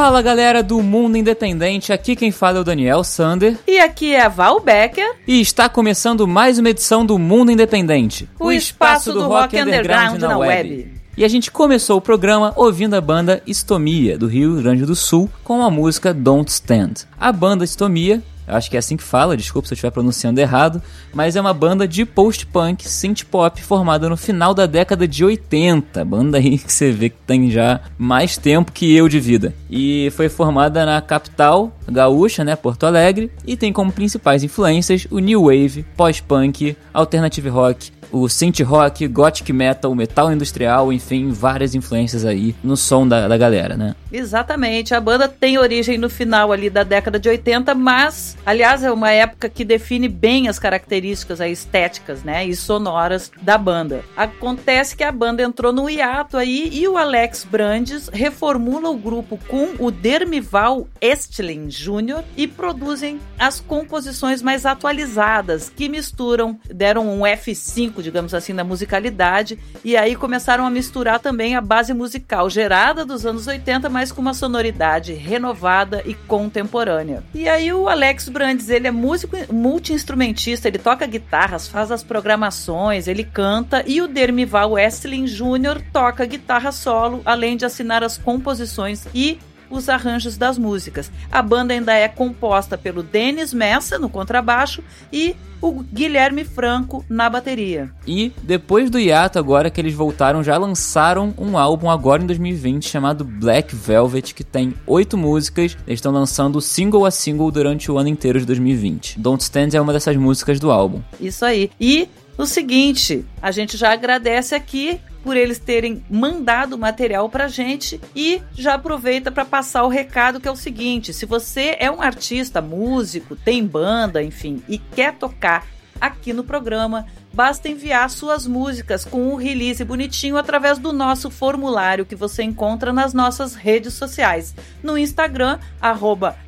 Fala galera do Mundo Independente, aqui quem fala é o Daniel Sander. E aqui é a Val Becker. E está começando mais uma edição do Mundo Independente o, o espaço, espaço, do, do rock, rock underground, underground, na, web. web. E a gente começou o programa ouvindo a banda Estomia, do Rio Grande do Sul, com a música Don't Stand. A banda Estomia eu acho que é assim que fala, desculpa se eu estiver pronunciando errado, mas é uma banda de post-punk, synth-pop formada no final da década de 80. Banda aí que você vê que tem já mais tempo que eu de vida. E foi formada na capital gaúcha, né, Porto Alegre, e tem como principais influências o new wave, pós-punk, alternative rock, o synth rock, gothic metal, metal industrial, enfim, várias influências aí no som da, da galera, né? Exatamente. A banda tem origem no final ali da década de 80, mas, aliás, é uma época que define bem as características aí, estéticas, né, e sonoras da banda. Acontece que a banda entrou no hiato aí e o Alex Brandes reformula o grupo com o Dermival Estlin Jr. e produzem as composições mais atualizadas que misturam, deram um F5 digamos assim, na musicalidade, e aí começaram a misturar também a base musical gerada dos anos 80, mas com uma sonoridade renovada e contemporânea. E aí o Alex Brandes, ele é músico multi-instrumentista, ele toca guitarras, faz as programações, ele canta, e o Dermival Westlin Jr. toca guitarra solo, além de assinar as composições e os arranjos das músicas. A banda ainda é composta pelo Denis Messa no contrabaixo e o Guilherme Franco na bateria. E depois do hiato agora que eles voltaram, já lançaram um álbum agora em 2020 chamado Black Velvet, que tem oito músicas. Eles estão lançando single a single durante o ano inteiro de 2020. Don't Stand é uma dessas músicas do álbum. Isso aí. E o seguinte, a gente já agradece aqui por eles terem mandado material pra gente e já aproveita para passar o recado que é o seguinte: se você é um artista, músico, tem banda, enfim, e quer tocar aqui no programa, basta enviar suas músicas com um release bonitinho através do nosso formulário que você encontra nas nossas redes sociais, no Instagram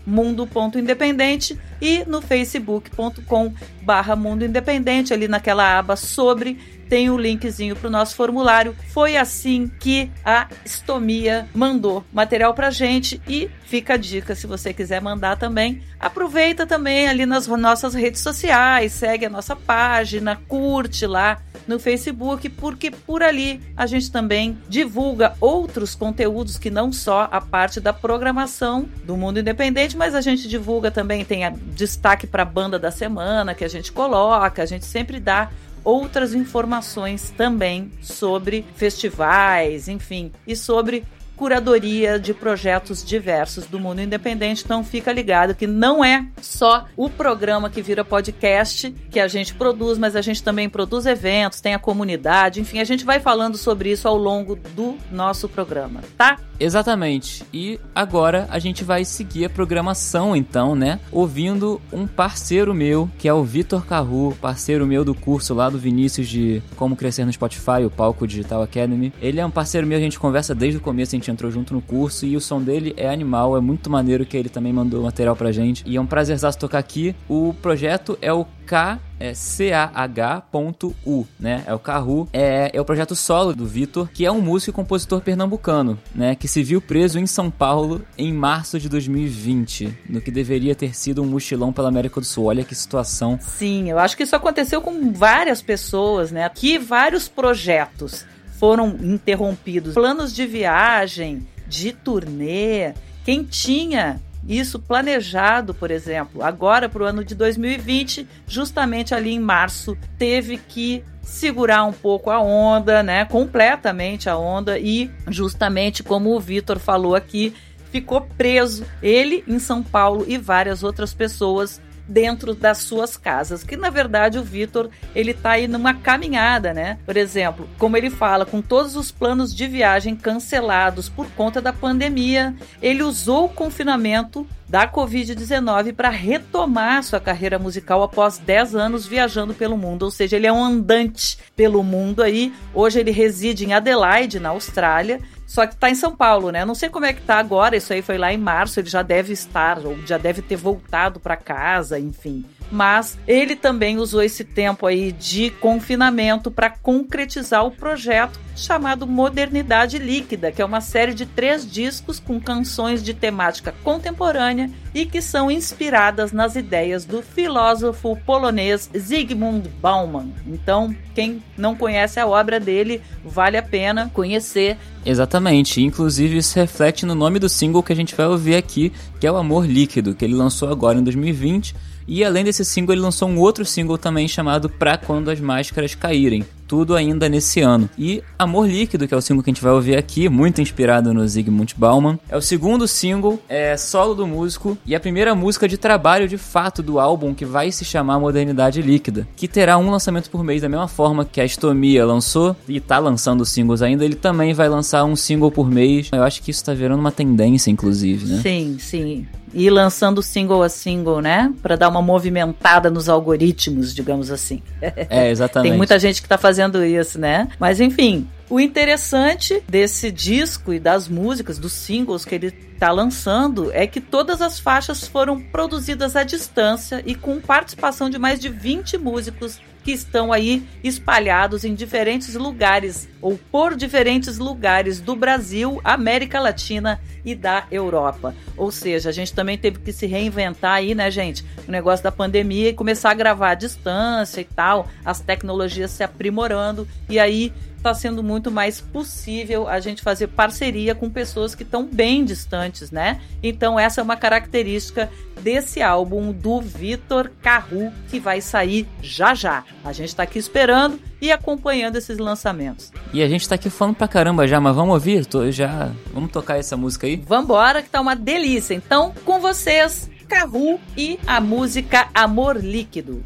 @mundo.independente e no facebook.com/barra Mundo Independente ali naquela aba sobre tem o um linkzinho para o nosso formulário. Foi assim que a Estomia mandou material para gente e fica a dica se você quiser mandar também. Aproveita também ali nas nossas redes sociais, segue a nossa página, curte lá no Facebook, porque por ali a gente também divulga outros conteúdos que não só a parte da programação do mundo independente, mas a gente divulga também, tem destaque para a banda da semana que a gente coloca, a gente sempre dá outras informações também sobre festivais, enfim, e sobre curadoria de projetos diversos do mundo independente. Então fica ligado que não é só o programa que vira podcast que a gente produz, mas a gente também produz eventos, tem a comunidade, enfim, a gente vai falando sobre isso ao longo do nosso programa, tá? Exatamente. E agora a gente vai seguir a programação, então, né? Ouvindo um parceiro meu, que é o Vitor Carru, parceiro meu do curso lá do Vinícius de Como Crescer no Spotify, o Palco Digital Academy. Ele é um parceiro meu, a gente conversa desde o começo, a gente entrou junto no curso e o som dele é animal, é muito maneiro que ele também mandou material pra gente. E é um prazerzaço tocar aqui. O projeto é o K é CAH.U, né? É o Carru. É, é o projeto solo do Vitor, que é um músico e compositor pernambucano, né? Que se viu preso em São Paulo em março de 2020, no que deveria ter sido um mochilão pela América do Sul. Olha que situação. Sim, eu acho que isso aconteceu com várias pessoas, né? Que vários projetos foram interrompidos. Planos de viagem, de turnê. Quem tinha isso planejado, por exemplo, agora para o ano de 2020, justamente ali em março, teve que segurar um pouco a onda, né? Completamente a onda e justamente como o Vitor falou aqui, ficou preso ele em São Paulo e várias outras pessoas dentro das suas casas. Que na verdade o Vitor ele tá aí numa caminhada, né? Por exemplo, como ele fala, com todos os planos de viagem cancelados por conta da pandemia, ele usou o confinamento da Covid-19 para retomar sua carreira musical após 10 anos viajando pelo mundo. Ou seja, ele é um andante pelo mundo aí. Hoje ele reside em Adelaide, na Austrália, só que tá em São Paulo, né? Não sei como é que tá agora, isso aí foi lá em março, ele já deve estar, ou já deve ter voltado para casa, enfim mas ele também usou esse tempo aí de confinamento para concretizar o projeto chamado Modernidade Líquida, que é uma série de três discos com canções de temática contemporânea e que são inspiradas nas ideias do filósofo polonês Zygmunt Bauman. Então, quem não conhece a obra dele, vale a pena conhecer. Exatamente, inclusive isso reflete no nome do single que a gente vai ouvir aqui, que é o Amor Líquido, que ele lançou agora em 2020 e além desse single, ele lançou um outro single também chamado Pra Quando as Máscaras Caírem. Tudo ainda nesse ano. E Amor Líquido, que é o single que a gente vai ouvir aqui, muito inspirado no Zygmunt Bauman. É o segundo single, é solo do músico e a primeira música de trabalho de fato do álbum que vai se chamar Modernidade Líquida, que terá um lançamento por mês da mesma forma que a Estomia lançou e tá lançando singles ainda, ele também vai lançar um single por mês. Eu acho que isso tá virando uma tendência, inclusive, né? Sim, sim e lançando single a single, né? Para dar uma movimentada nos algoritmos, digamos assim. É, exatamente. Tem muita gente que está fazendo isso, né? Mas enfim, o interessante desse disco e das músicas, dos singles que ele está lançando, é que todas as faixas foram produzidas à distância e com participação de mais de 20 músicos que estão aí espalhados em diferentes lugares ou por diferentes lugares do Brasil, América Latina e da Europa. Ou seja, a gente também teve que se reinventar aí, né, gente? O negócio da pandemia e começar a gravar à distância e tal, as tecnologias se aprimorando e aí está sendo muito mais possível a gente fazer parceria com pessoas que estão bem distantes, né? Então essa é uma característica desse álbum do Vitor Carru que vai sair já já. A gente está aqui esperando e acompanhando esses lançamentos. E a gente está aqui falando pra caramba já, mas vamos ouvir? Tô já, vamos tocar essa música aí? Vambora que tá uma delícia. Então, com vocês, Carru e a música Amor Líquido.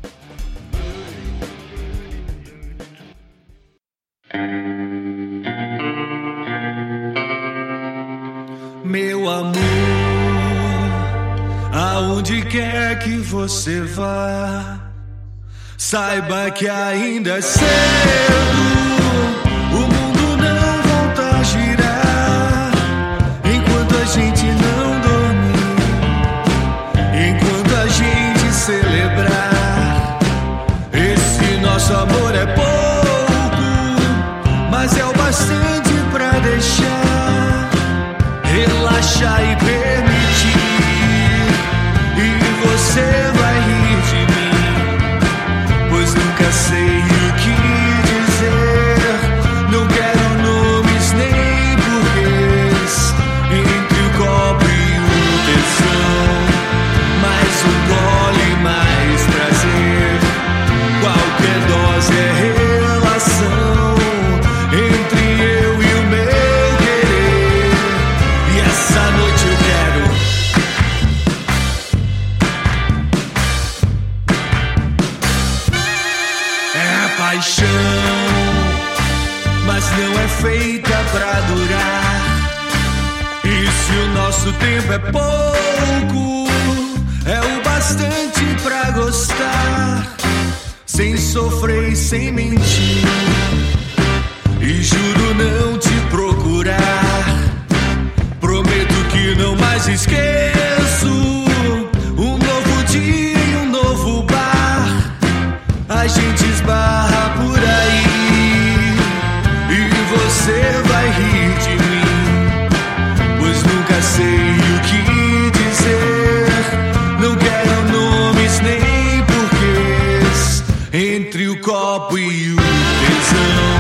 Meu amor, aonde quer que você vá, saiba que ainda é cedo. O mundo não volta a girar enquanto a gente não dormir, enquanto a gente celebrar. Esse nosso amor é pouco, mas é o bastante pra deixar relaxar e permitir. E você é pouco, é o bastante pra gostar, sem sofrer sem mentir. E juro não te Entre o copo e o tesão.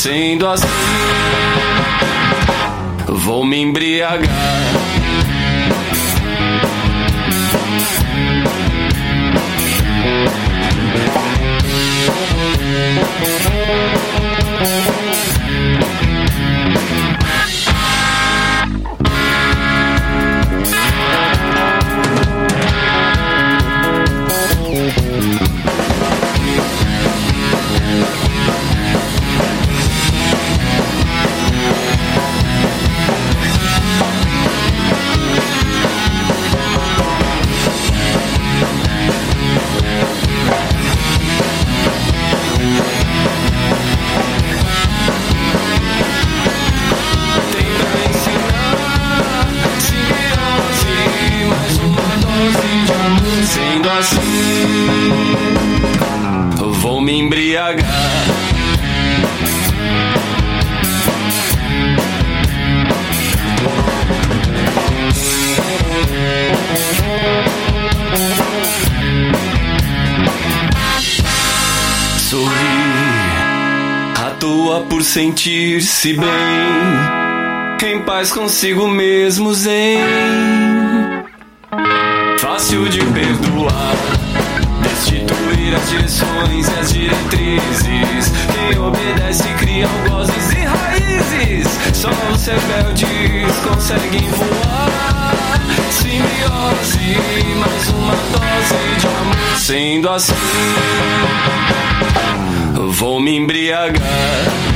Sendo assim vou me embriagar. Sentir-se bem. Em paz consigo mesmo zen. Fácil de perdoar destituir as direções e as diretrizes. Quem obedece cria algozes e raízes. Só os rebeldes conseguem voar. Simbiose mais uma dose de amor. Sendo assim vou me embriagar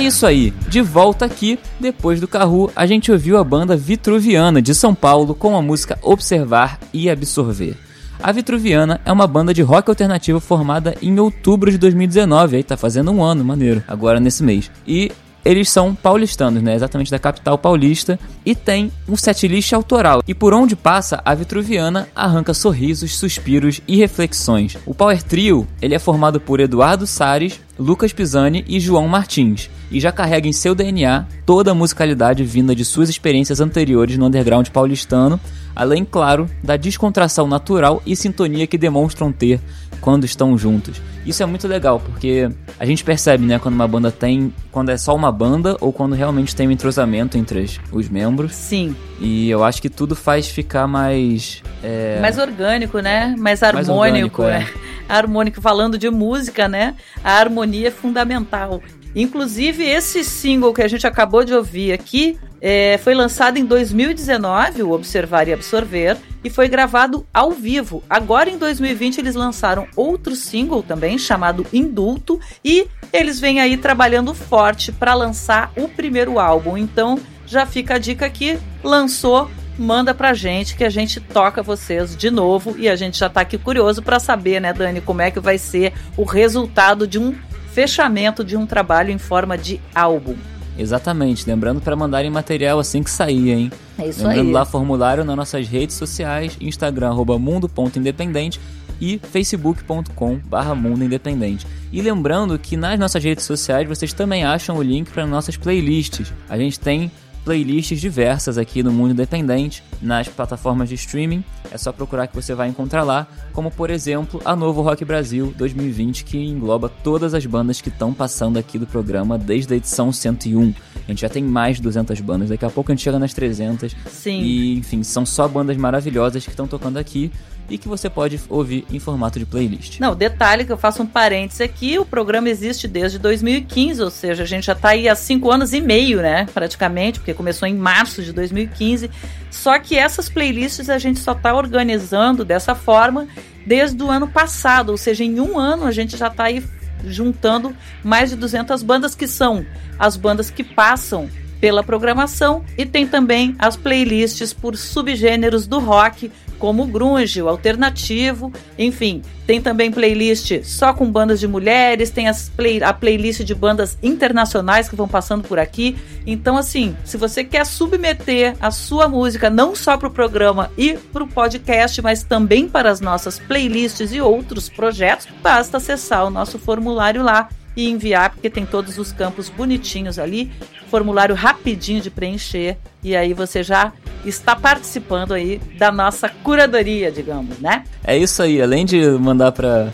isso aí, de volta aqui, depois do Carru, a gente ouviu a banda Vitruviana de São Paulo com a música Observar e Absorver. A Vitruviana é uma banda de rock alternativo formada em outubro de 2019, aí tá fazendo um ano, maneiro, agora nesse mês. E eles são paulistanos, né? Exatamente da capital paulista. E tem um setlist autoral. E por onde passa, a Vitruviana arranca sorrisos, suspiros e reflexões. O Power Trio, ele é formado por Eduardo Sares, Lucas Pisani e João Martins. E já carrega em seu DNA toda a musicalidade vinda de suas experiências anteriores no underground paulistano, além, claro, da descontração natural e sintonia que demonstram ter quando estão juntos. Isso é muito legal, porque a gente percebe, né, quando uma banda tem. quando é só uma banda ou quando realmente tem um entrosamento entre os membros. Sim. E eu acho que tudo faz ficar mais. é, Mais orgânico, né? Mais harmônico, orgânico, é. né? Harmônico, falando de música, né? A harmonia é fundamental. Inclusive, esse single que a gente acabou de ouvir aqui é, foi lançado em 2019, o Observar e Absorver, e foi gravado ao vivo. Agora, em 2020, eles lançaram outro single também, chamado Indulto, e eles vêm aí trabalhando forte para lançar o primeiro álbum. Então, já fica a dica aqui, lançou, manda pra gente que a gente toca vocês de novo e a gente já tá aqui curioso para saber, né, Dani, como é que vai ser o resultado de um fechamento de um trabalho em forma de álbum. Exatamente, lembrando para mandarem material assim que sair, hein? É isso Lembrando aí. lá formulário nas nossas redes sociais, Instagram, mundo.independente e facebook.com barra mundo independente. E lembrando que nas nossas redes sociais vocês também acham o link para nossas playlists. A gente tem playlists diversas aqui no Mundo Independente, nas plataformas de streaming. É só procurar que você vai encontrar lá, como por exemplo a Novo Rock Brasil 2020, que engloba todas as bandas que estão passando aqui do programa desde a edição 101. A gente já tem mais de 200 bandas, daqui a pouco a gente chega nas 300. Sim. E, enfim, são só bandas maravilhosas que estão tocando aqui e que você pode ouvir em formato de playlist. Não, detalhe que eu faço um parênteses aqui, o programa existe desde 2015, ou seja, a gente já está aí há cinco anos e meio, né, praticamente, porque começou em março de 2015. Só que essas playlists a gente só está organizando dessa forma desde o ano passado, ou seja, em um ano a gente já está aí juntando mais de 200 bandas que são as bandas que passam pela programação e tem também as playlists por subgêneros do rock, como o grunge, o alternativo, enfim, tem também playlist só com bandas de mulheres, tem as play, a playlist de bandas internacionais que vão passando por aqui. Então, assim, se você quer submeter a sua música não só para o programa e para o podcast, mas também para as nossas playlists e outros projetos, basta acessar o nosso formulário lá e enviar, porque tem todos os campos bonitinhos ali, formulário rapidinho de preencher, e aí você já está participando aí da nossa curadoria, digamos, né? É isso aí, além de mandar para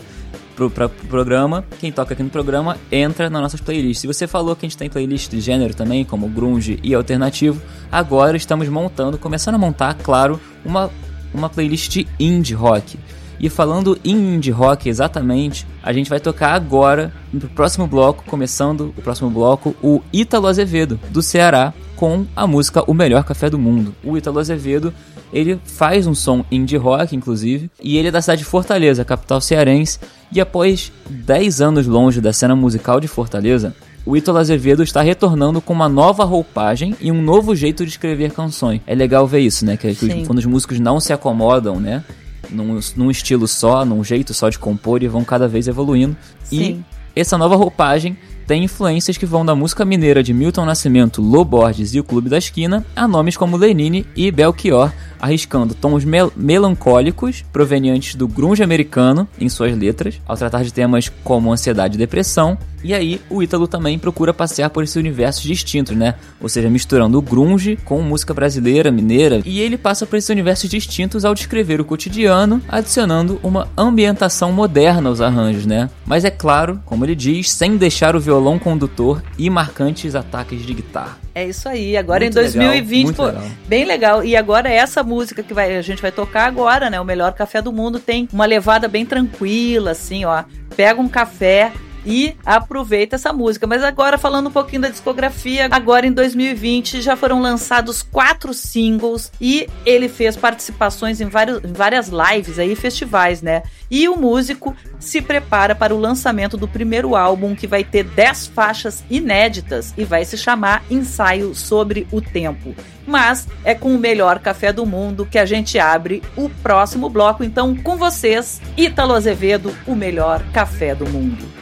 pro, pro programa, quem toca aqui no programa entra nas nossas playlists. Se você falou que a gente tem playlist de gênero também, como grunge e alternativo, agora estamos montando, começando a montar, claro, uma, uma playlist de indie rock. E falando em indie rock exatamente, a gente vai tocar agora, no próximo bloco, começando o próximo bloco, o Ítalo Azevedo, do Ceará, com a música O Melhor Café do Mundo. O Ítalo Azevedo, ele faz um som indie rock, inclusive, e ele é da cidade de Fortaleza, capital cearense, e após 10 anos longe da cena musical de Fortaleza, o Ítalo Azevedo está retornando com uma nova roupagem e um novo jeito de escrever canções. É legal ver isso, né? Que, que quando os músicos não se acomodam, né? Num, num estilo só, num jeito só de compor e vão cada vez evoluindo. Sim. E essa nova roupagem tem influências que vão da música mineira de Milton Nascimento, Lô Borges e o Clube da Esquina a nomes como Lenine e Belchior, arriscando tons mel melancólicos provenientes do grunge americano em suas letras, ao tratar de temas como ansiedade e depressão. E aí, o Ítalo também procura passear por esses universos distintos, né? Ou seja, misturando o grunge com música brasileira, mineira. E ele passa por esses universos distintos ao descrever o cotidiano, adicionando uma ambientação moderna aos arranjos, né? Mas é claro, como ele diz, sem deixar o violão condutor e marcantes ataques de guitarra. É isso aí. Agora Muito em 2020, legal, pô, legal. bem legal. E agora essa música que vai, a gente vai tocar agora, né? O melhor café do mundo tem uma levada bem tranquila, assim, ó. Pega um café e aproveita essa música. Mas agora falando um pouquinho da discografia, agora em 2020 já foram lançados quatro singles e ele fez participações em, vários, em várias lives aí, festivais, né? E o músico se prepara para o lançamento do primeiro álbum que vai ter 10 faixas inéditas e vai se chamar Ensaio sobre o Tempo. Mas é com o melhor café do mundo que a gente abre o próximo bloco. Então, com vocês, Ítalo Azevedo, o melhor café do mundo.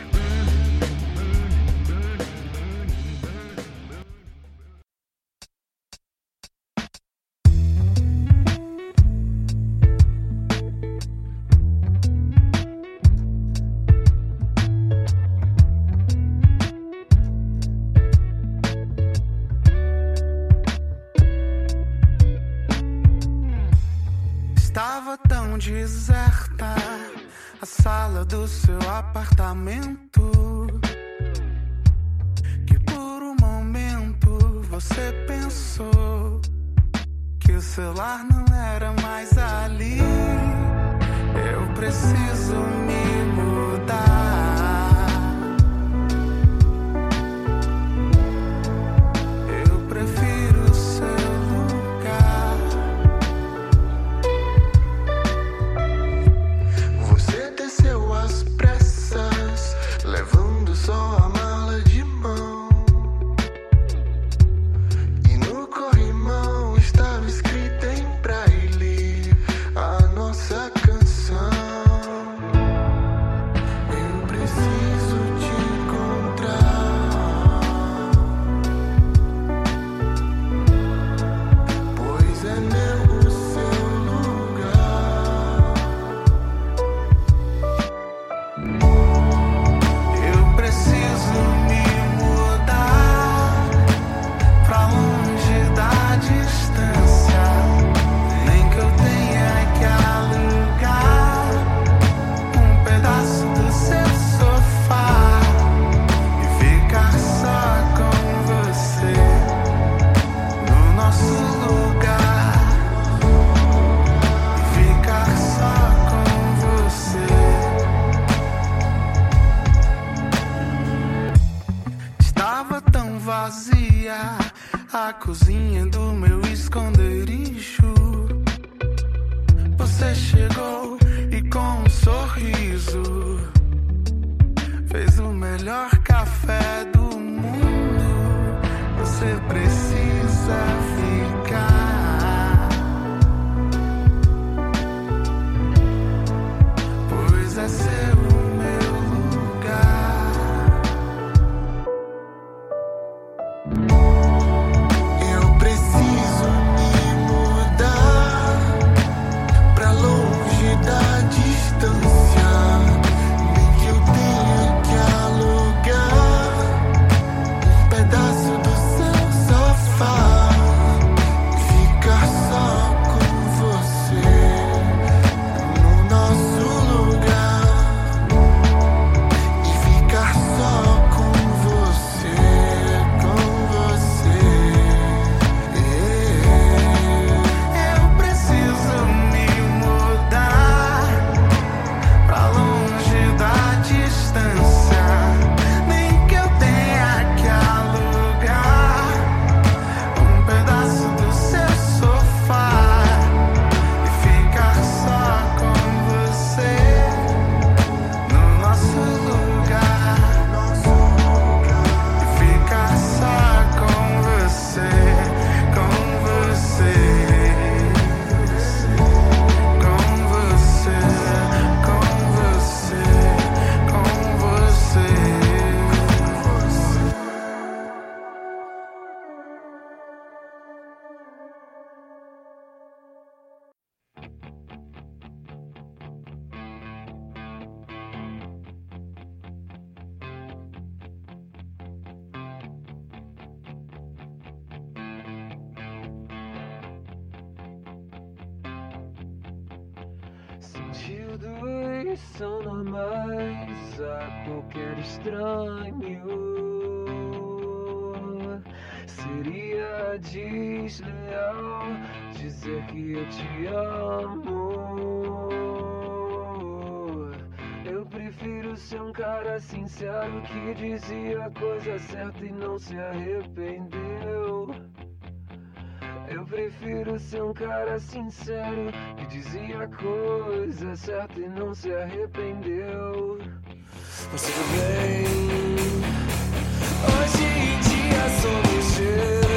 eu te amo. Eu prefiro ser um cara sincero que dizia a coisa certa e não se arrependeu. Eu prefiro ser um cara sincero que dizia a coisa certa e não se arrependeu. Você vem hoje em dia sou ligeiro.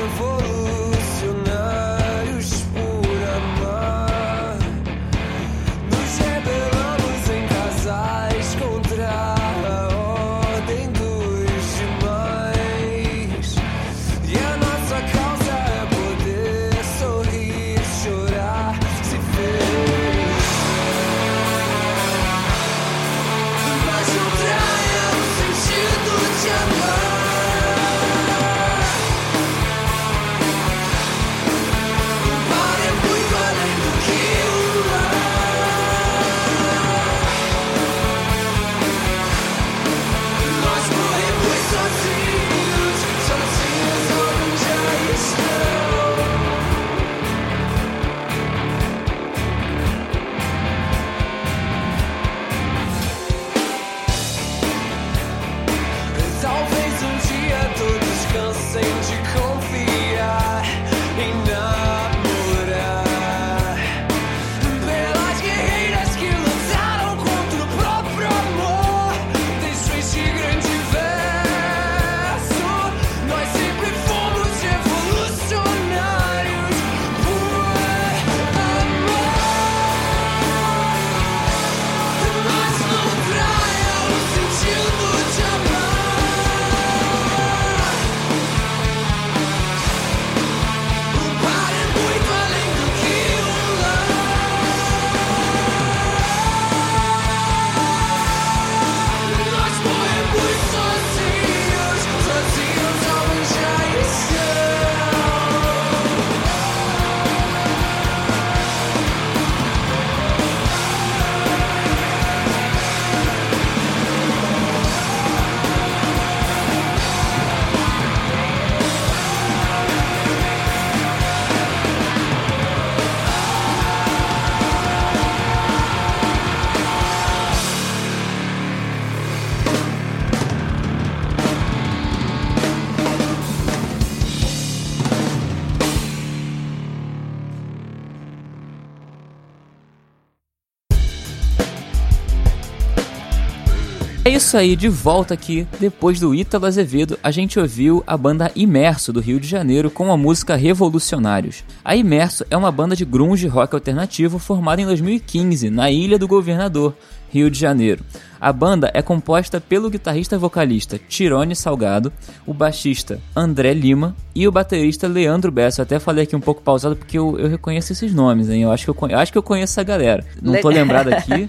Isso aí, de volta aqui. Depois do Ítalo Azevedo, a gente ouviu a banda Imerso do Rio de Janeiro com a música Revolucionários. A Imerso é uma banda de grunge rock alternativo formada em 2015 na Ilha do Governador, Rio de Janeiro. A banda é composta pelo guitarrista vocalista Tirone Salgado, o baixista André Lima e o baterista Leandro Bessa. Eu até falei aqui um pouco pausado porque eu, eu reconheço esses nomes, hein? Eu acho que eu, eu, acho que eu conheço essa galera. Não tô lembrado aqui,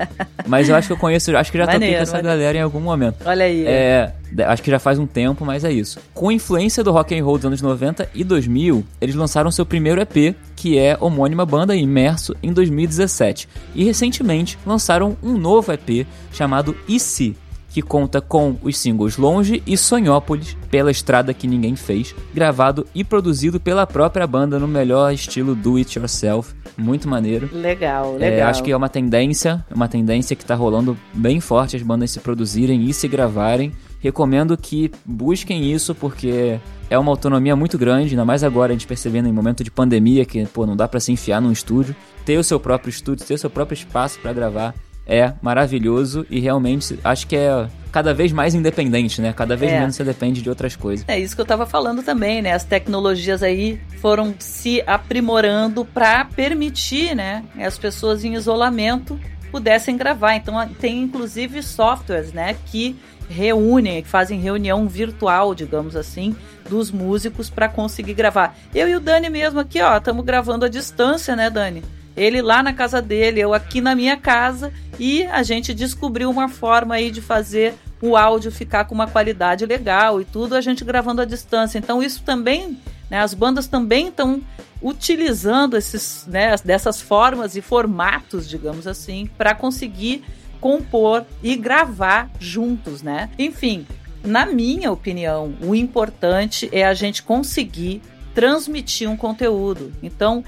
mas eu acho que eu conheço, acho que já maneiro, toquei com essa maneiro. galera em algum momento. Olha aí. É, acho que já faz um tempo, mas é isso. Com influência do rock and roll dos anos 90 e 2000, eles lançaram seu primeiro EP, que é homônima banda Imerso em 2017. E recentemente lançaram um novo EP chamado E Se, que conta com os singles Longe e Sonhópolis, pela estrada que ninguém fez, gravado e produzido pela própria banda no melhor estilo do it yourself, muito maneiro. Legal, é, legal. É, acho que é uma tendência, uma tendência que tá rolando bem forte as bandas se produzirem e se gravarem. Recomendo que busquem isso porque é uma autonomia muito grande, ainda mais agora a gente percebendo em momento de pandemia que, pô, não dá para se enfiar num estúdio, ter o seu próprio estúdio, ter o seu próprio espaço para gravar é maravilhoso e realmente acho que é cada vez mais independente, né? Cada vez é. menos você depende de outras coisas. É isso que eu tava falando também, né? As tecnologias aí foram se aprimorando para permitir, né, as pessoas em isolamento pudessem gravar. Então tem inclusive softwares, né, que reúnem, que fazem reunião virtual, digamos assim, dos músicos para conseguir gravar. Eu e o Dani mesmo aqui, ó, estamos gravando à distância, né, Dani? Ele lá na casa dele, eu aqui na minha casa, e a gente descobriu uma forma aí de fazer o áudio ficar com uma qualidade legal e tudo, a gente gravando à distância. Então isso também, né, as bandas também estão utilizando esses, né, dessas formas e formatos, digamos assim, para conseguir compor e gravar juntos, né? Enfim, na minha opinião, o importante é a gente conseguir transmitir um conteúdo. Então,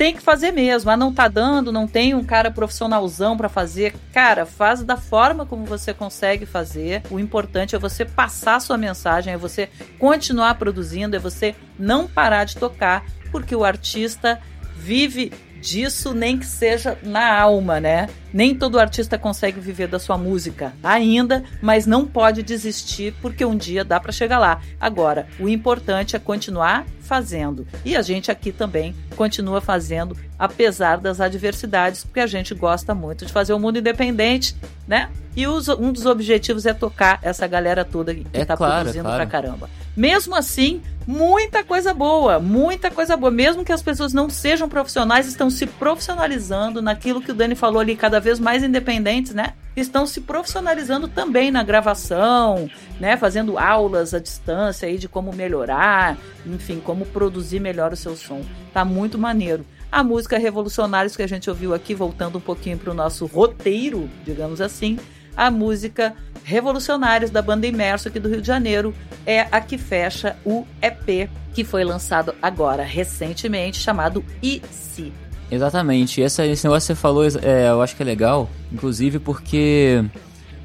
tem que fazer mesmo. Ah, não tá dando, não tem um cara profissionalzão para fazer. Cara, faz da forma como você consegue fazer. O importante é você passar a sua mensagem, é você continuar produzindo, é você não parar de tocar, porque o artista vive disso, nem que seja na alma, né? Nem todo artista consegue viver da sua música ainda, mas não pode desistir porque um dia dá para chegar lá. Agora, o importante é continuar fazendo. E a gente aqui também continua fazendo, apesar das adversidades, porque a gente gosta muito de fazer o mundo independente, né? E os, um dos objetivos é tocar essa galera toda que é tá claro, produzindo claro. pra caramba. Mesmo assim, muita coisa boa, muita coisa boa. Mesmo que as pessoas não sejam profissionais, estão se profissionalizando naquilo que o Dani falou ali, cada vez mais independentes, né? Estão se profissionalizando também na gravação, né? Fazendo aulas à distância aí de como melhorar, enfim, como produzir melhor o seu som. Tá muito maneiro. A música Revolucionários que a gente ouviu aqui, voltando um pouquinho para o nosso roteiro, digamos assim, a música Revolucionários da banda Imerso aqui do Rio de Janeiro é a que fecha o EP que foi lançado agora, recentemente, chamado IC. Exatamente. Essa, esse negócio que você falou, é, eu acho que é legal, inclusive porque,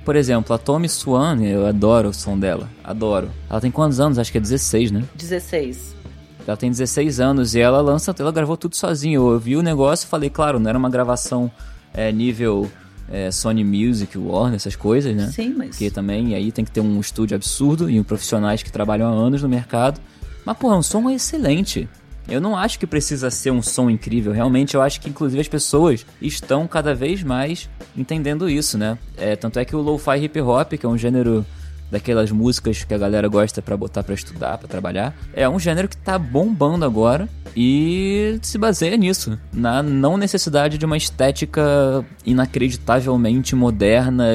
por exemplo, a Tommy Swan, eu adoro o som dela, adoro. Ela tem quantos anos? Acho que é 16, né? 16. Ela tem 16 anos e ela lança, ela gravou tudo sozinha. Eu vi o negócio e falei, claro, não era uma gravação é, nível é, Sony Music, Warner, essas coisas, né? Sim, mas. Porque também aí tem que ter um estúdio absurdo e profissionais que trabalham há anos no mercado. Mas, pô, é um som excelente. Eu não acho que precisa ser um som incrível. Realmente, eu acho que, inclusive, as pessoas estão cada vez mais entendendo isso, né? É, tanto é que o lo-fi hip hop, que é um gênero daquelas músicas que a galera gosta para botar para estudar, para trabalhar, é um gênero que tá bombando agora e se baseia nisso, na não necessidade de uma estética inacreditavelmente moderna,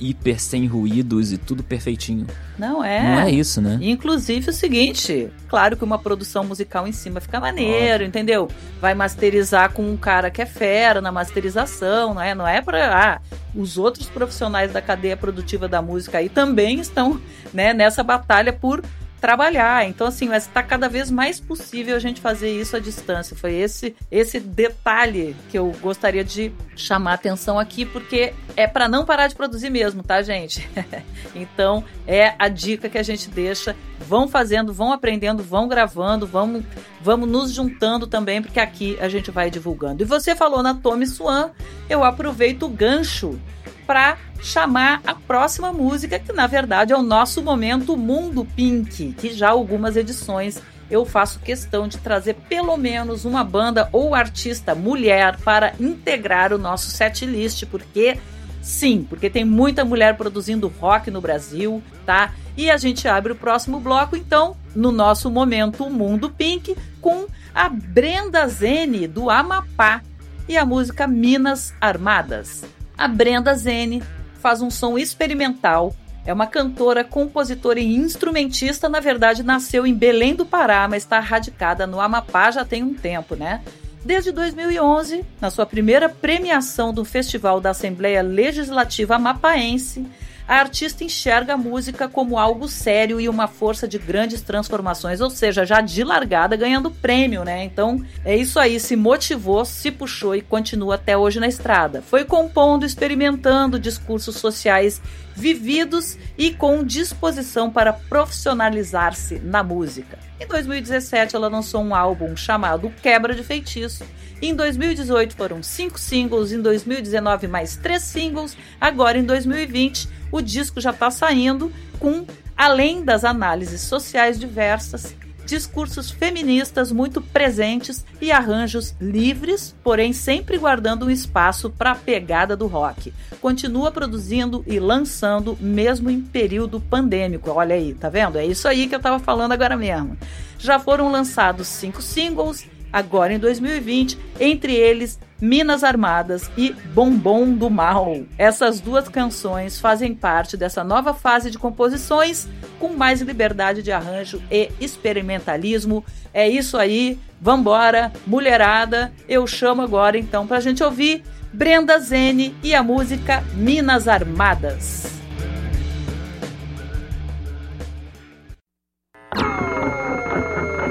hiper sem ruídos e tudo perfeitinho. Não é. Não é isso, né? Inclusive o seguinte, claro que uma produção musical em cima fica maneiro, entendeu? Vai masterizar com um cara que é fera na masterização, não é? Não é para ah, os outros profissionais da cadeia produtiva da música aí também estão, né, nessa batalha por trabalhar. Então, assim, mas está cada vez mais possível a gente fazer isso à distância. Foi esse esse detalhe que eu gostaria de chamar atenção aqui, porque é para não parar de produzir mesmo, tá, gente? então, é a dica que a gente deixa. Vão fazendo, vão aprendendo, vão gravando, vamos, vamos nos juntando também, porque aqui a gente vai divulgando. E você falou na Tommy Swan, eu aproveito o gancho para chamar a próxima música, que na verdade é o nosso momento Mundo Pink, que já algumas edições eu faço questão de trazer pelo menos uma banda ou artista mulher para integrar o nosso set list, porque sim, porque tem muita mulher produzindo rock no Brasil, tá? E a gente abre o próximo bloco, então, no nosso momento Mundo Pink, com a Brenda Zene, do Amapá, e a música Minas Armadas. A Brenda Zene faz um som experimental, é uma cantora, compositora e instrumentista. Na verdade, nasceu em Belém do Pará, mas está radicada no Amapá já tem um tempo, né? Desde 2011, na sua primeira premiação do Festival da Assembleia Legislativa Amapaense, a artista enxerga a música como algo sério e uma força de grandes transformações, ou seja, já de largada ganhando prêmio, né? Então é isso aí, se motivou, se puxou e continua até hoje na estrada. Foi compondo, experimentando discursos sociais vividos e com disposição para profissionalizar-se na música. Em 2017, ela lançou um álbum chamado Quebra de Feitiço. Em 2018 foram cinco singles, em 2019 mais três singles, agora em 2020 o disco já está saindo com, além das análises sociais diversas, discursos feministas muito presentes e arranjos livres, porém sempre guardando um espaço para a pegada do rock. Continua produzindo e lançando mesmo em período pandêmico. Olha aí, tá vendo? É isso aí que eu estava falando agora mesmo. Já foram lançados cinco singles agora em 2020, entre eles Minas Armadas e Bombom do Mal. Essas duas canções fazem parte dessa nova fase de composições com mais liberdade de arranjo e experimentalismo. É isso aí, vambora, mulherada. Eu chamo agora então pra gente ouvir Brenda Zene e a música Minas Armadas.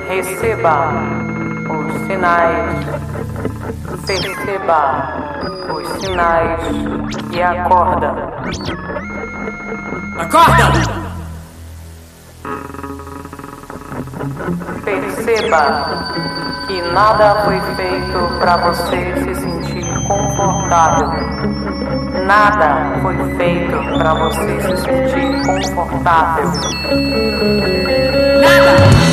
Receba sinais, perceba os sinais e acorda. Acorda! Perceba que nada foi feito para você se sentir confortável. Nada foi feito para você se sentir confortável. Nada!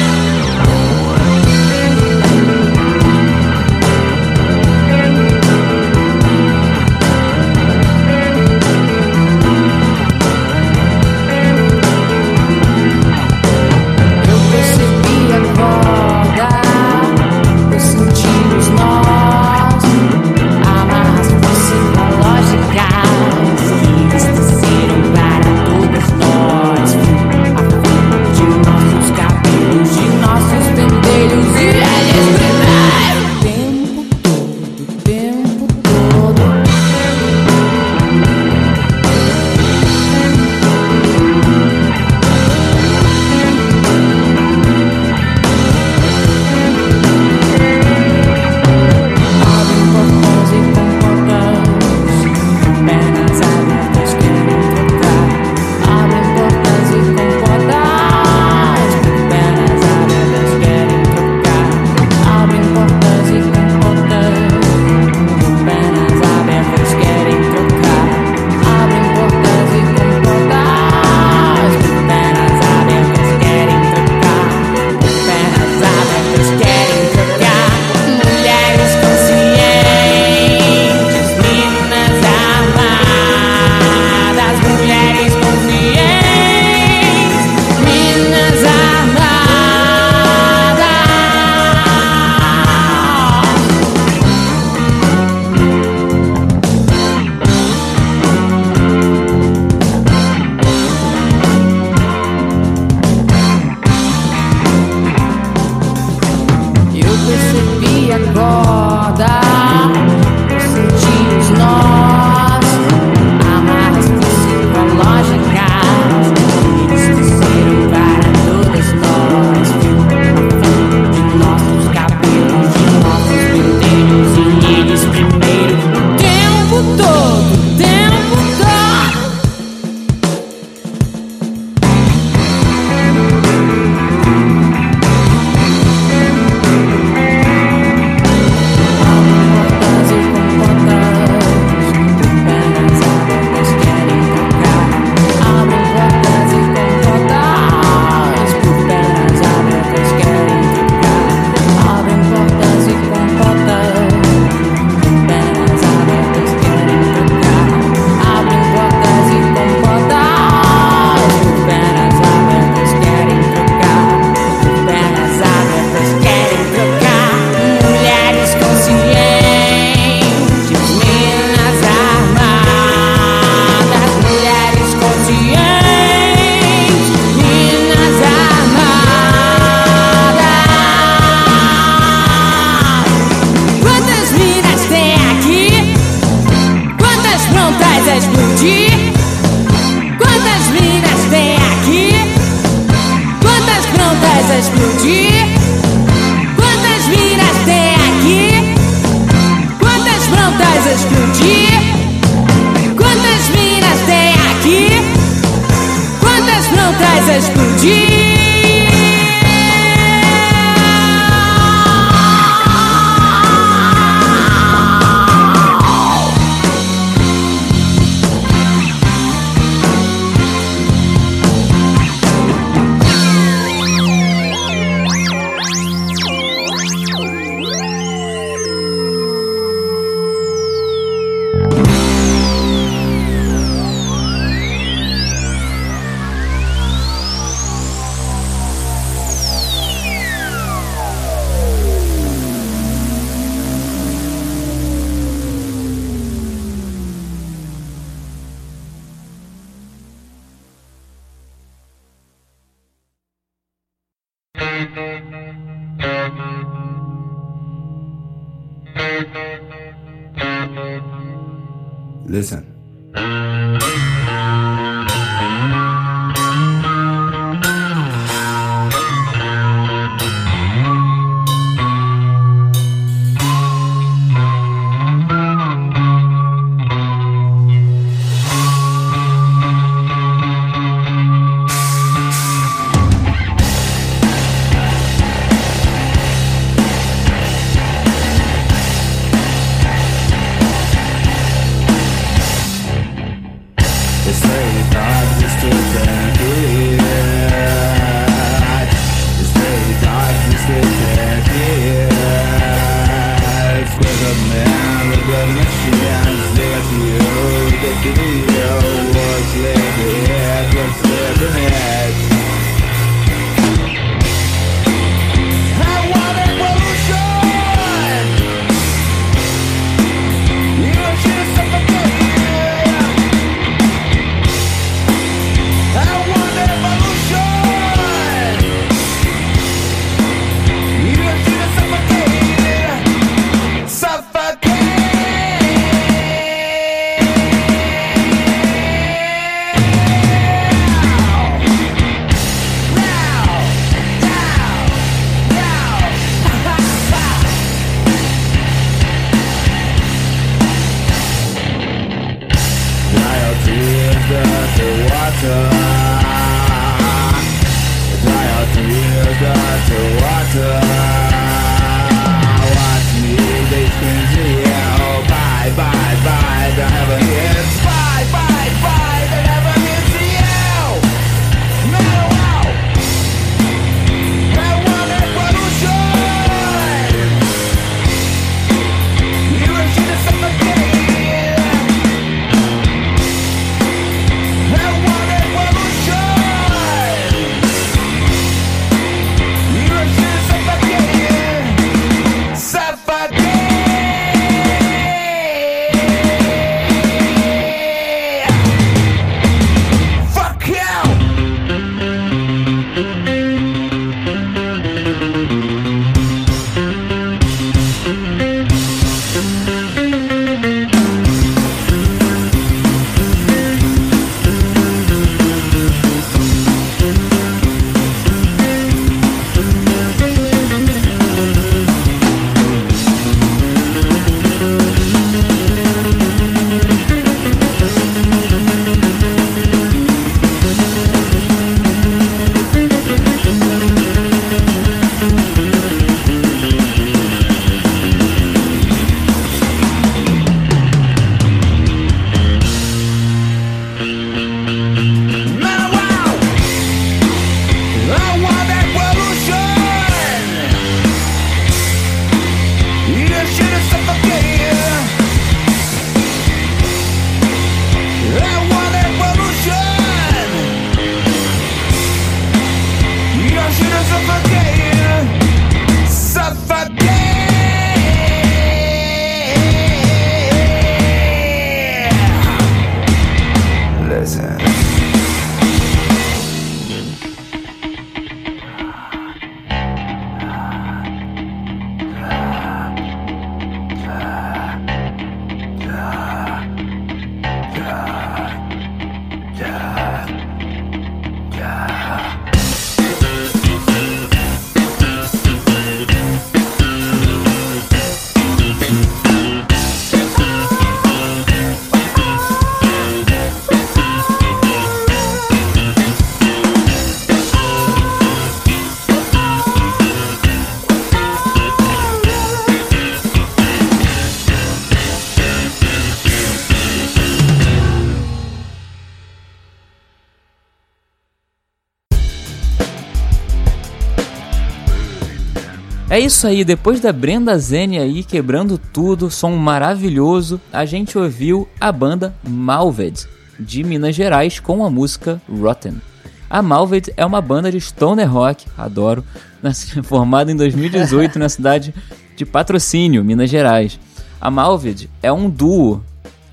É isso aí, depois da Brenda Zene aí quebrando tudo, som maravilhoso, a gente ouviu a banda Malved, de Minas Gerais, com a música Rotten. A Malved é uma banda de stoner rock, adoro, formada em 2018 na cidade de Patrocínio, Minas Gerais. A Malved é um duo,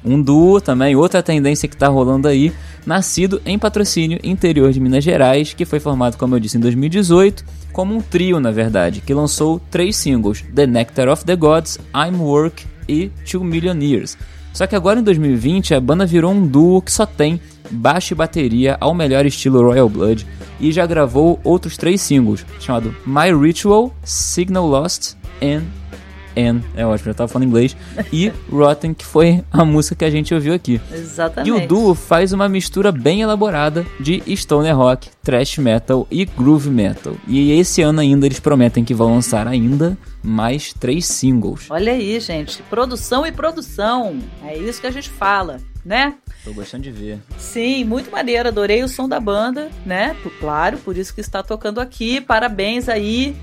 um duo também, outra tendência que tá rolando aí, nascido em Patrocínio, interior de Minas Gerais, que foi formado, como eu disse, em 2018, como um trio, na verdade, que lançou três singles: The Nectar of the Gods, I'm Work e Two Million Years. Só que agora em 2020 a banda virou um duo que só tem baixo e bateria ao melhor estilo Royal Blood e já gravou outros três singles, chamado My Ritual, Signal Lost and and é ótimo, eu tava falando inglês, e Rotten, que foi a música que a gente ouviu aqui. Exatamente. E o duo faz uma mistura bem elaborada de stoner rock, thrash metal e groove metal. E esse ano ainda eles prometem que vão lançar ainda mais três singles. Olha aí, gente. Produção e produção. É isso que a gente fala, né? Tô gostando de ver. Sim, muito maneiro. Adorei o som da banda, né? Claro, por isso que está tocando aqui. Parabéns aí,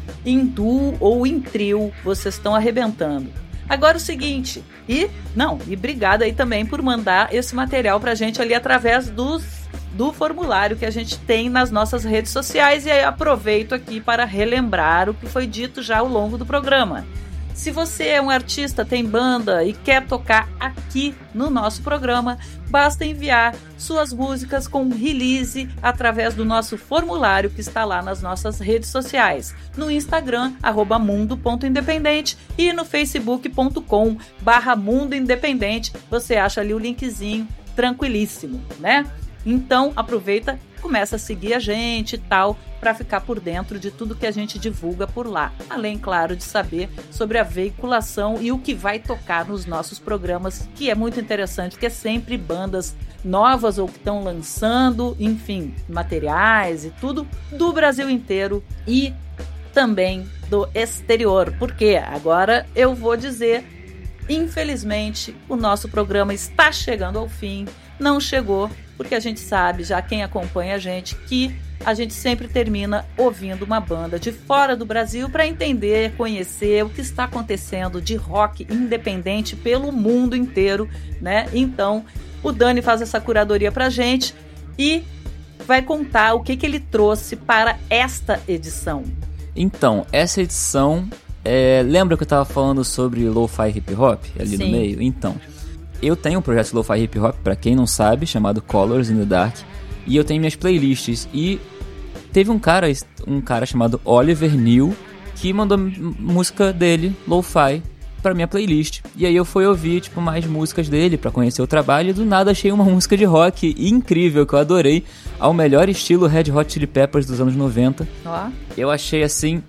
duo ou em trio. Vocês estão arrebentando. Agora o seguinte, e não, e obrigada aí também por mandar esse material pra gente ali através dos do formulário que a gente tem nas nossas redes sociais e aí aproveito aqui para relembrar o que foi dito já ao longo do programa. Se você é um artista, tem banda e quer tocar aqui no nosso programa, basta enviar suas músicas com release através do nosso formulário que está lá nas nossas redes sociais. No Instagram, mundo.independente e no facebook.com barra mundo independente. Você acha ali o linkzinho tranquilíssimo, né? Então aproveita, começa a seguir a gente e tal, para ficar por dentro de tudo que a gente divulga por lá. Além, claro, de saber sobre a veiculação e o que vai tocar nos nossos programas, que é muito interessante, porque é sempre bandas novas ou que estão lançando, enfim, materiais e tudo do Brasil inteiro e também do exterior. Porque agora eu vou dizer, infelizmente, o nosso programa está chegando ao fim. Não chegou, porque a gente sabe, já quem acompanha a gente, que a gente sempre termina ouvindo uma banda de fora do Brasil para entender, conhecer o que está acontecendo de rock independente pelo mundo inteiro, né? Então, o Dani faz essa curadoria pra gente e vai contar o que, que ele trouxe para esta edição. Então, essa edição. é, lembra que eu tava falando sobre lo-fi hip hop ali Sim. no meio? Então, eu tenho um projeto lo-fi hip hop, pra quem não sabe, chamado Colors in the Dark, e eu tenho minhas playlists. E teve um cara, um cara chamado Oliver New, que mandou música dele, lo-fi, pra minha playlist. E aí eu fui ouvir, tipo, mais músicas dele pra conhecer o trabalho e do nada achei uma música de rock incrível que eu adorei, ao melhor estilo Red Hot Chili Peppers dos anos 90. Ó, Eu achei assim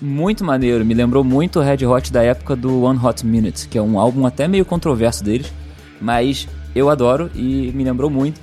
muito maneiro, me lembrou muito o Red Hot da época do One Hot Minute, que é um álbum até meio controverso deles, mas eu adoro e me lembrou muito.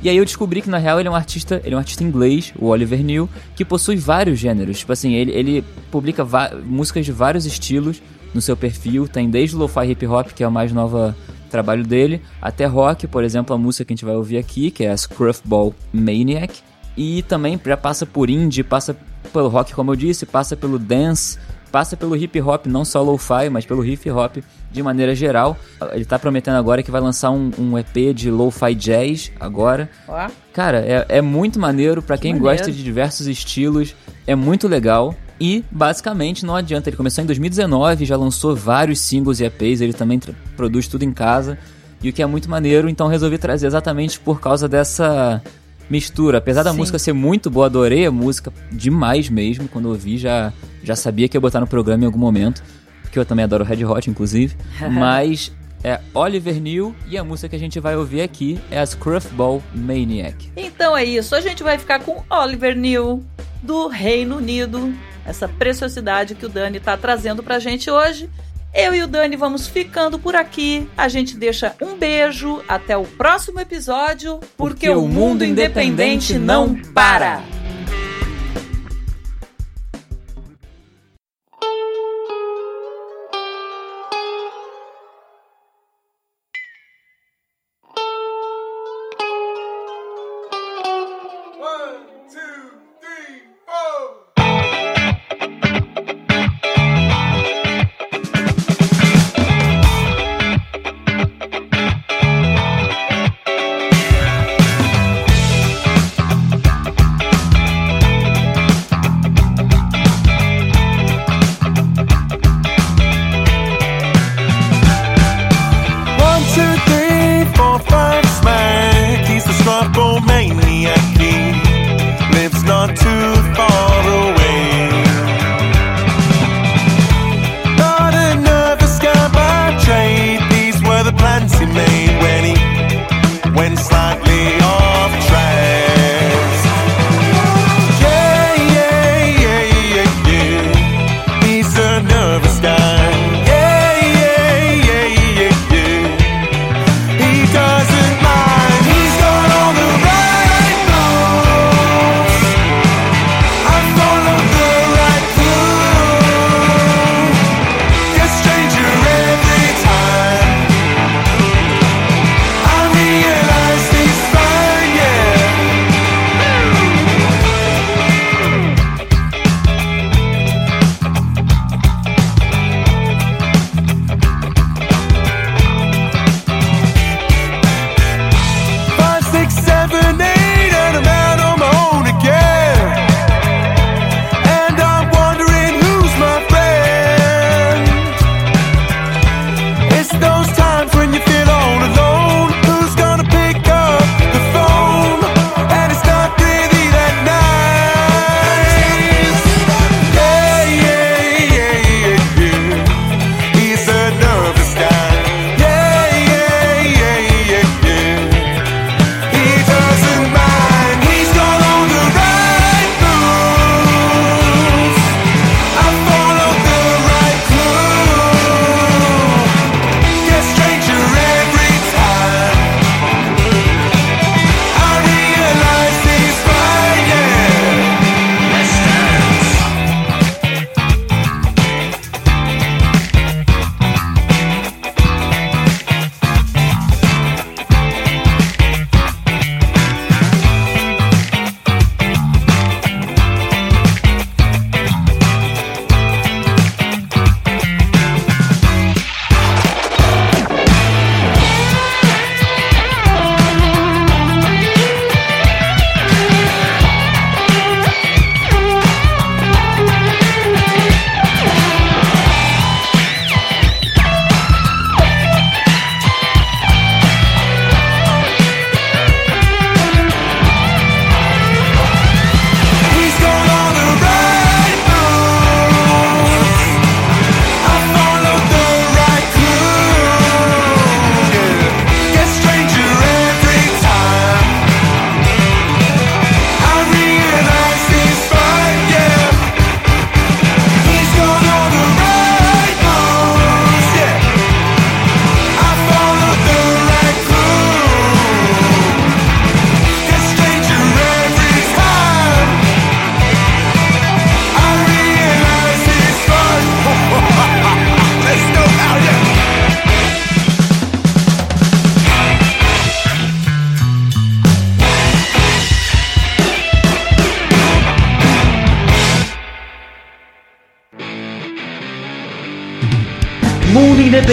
E aí eu descobri que na real ele é um artista, ele é um artista inglês, o Oliver New, que possui vários gêneros. Tipo assim, ele, ele publica músicas de vários estilos no seu perfil, tem desde lo-fi hip hop, que é o mais nova trabalho dele, até rock, por exemplo, a música que a gente vai ouvir aqui, que é a Scruffball Maniac, e também já passa por indie, passa pelo rock, como eu disse, passa pelo dance, passa pelo hip hop, não só lo-fi, mas pelo hip hop de maneira geral. Ele tá prometendo agora que vai lançar um, um EP de lo-fi jazz agora. ó. Cara, é, é muito maneiro pra quem maneiro. gosta de diversos estilos, é muito legal. E basicamente não adianta, ele começou em 2019, já lançou vários singles e EPs, ele também produz tudo em casa. E o que é muito maneiro, então resolvi trazer exatamente por causa dessa mistura. Apesar da Sim. música ser muito boa, adorei a música demais mesmo. Quando eu ouvi, já, já sabia que ia botar no programa em algum momento. Porque eu também adoro Red Hot, inclusive. Mas é Oliver New e a música que a gente vai ouvir aqui é a Scruffball Maniac. Então é isso, a gente vai ficar com Oliver New do Reino Unido, essa preciosidade que o Dani tá trazendo pra gente hoje. Eu e o Dani vamos ficando por aqui. A gente deixa um beijo, até o próximo episódio, porque, o mundo independente não para.